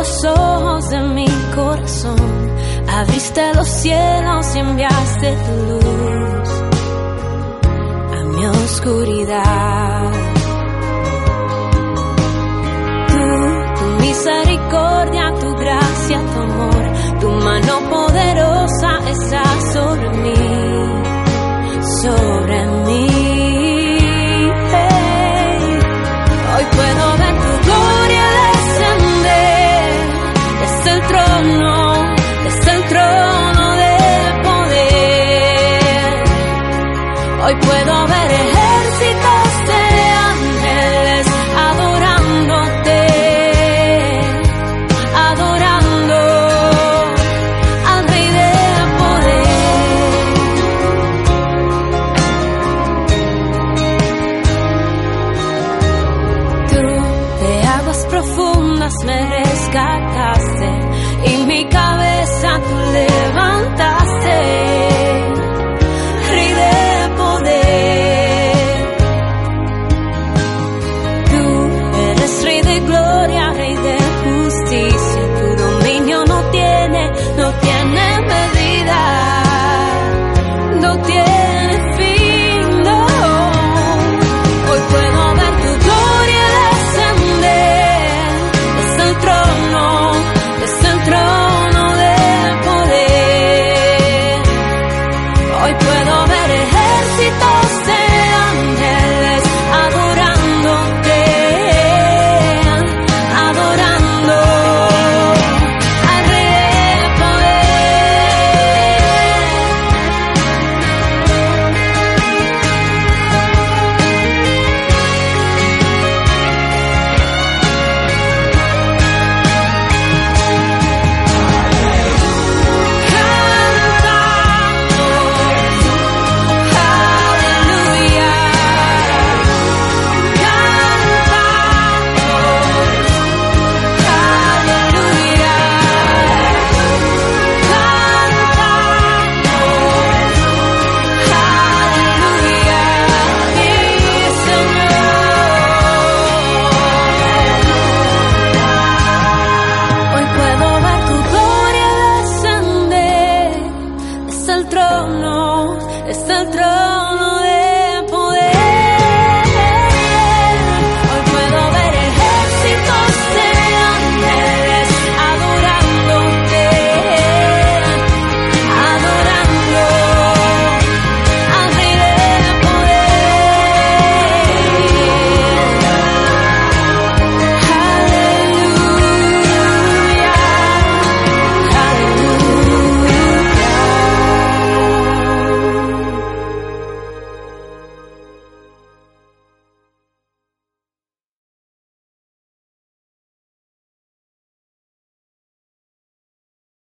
los ojos de mi corazón, abriste los cielos y enviaste tu luz a mi oscuridad. Tú, tu misericordia, tu gracia, tu amor, tu mano poderosa está sobre mí. Hoy puedo ver ejércitos de ángeles adorándote, adorando al Rey del Poder. Tú de aguas profundas me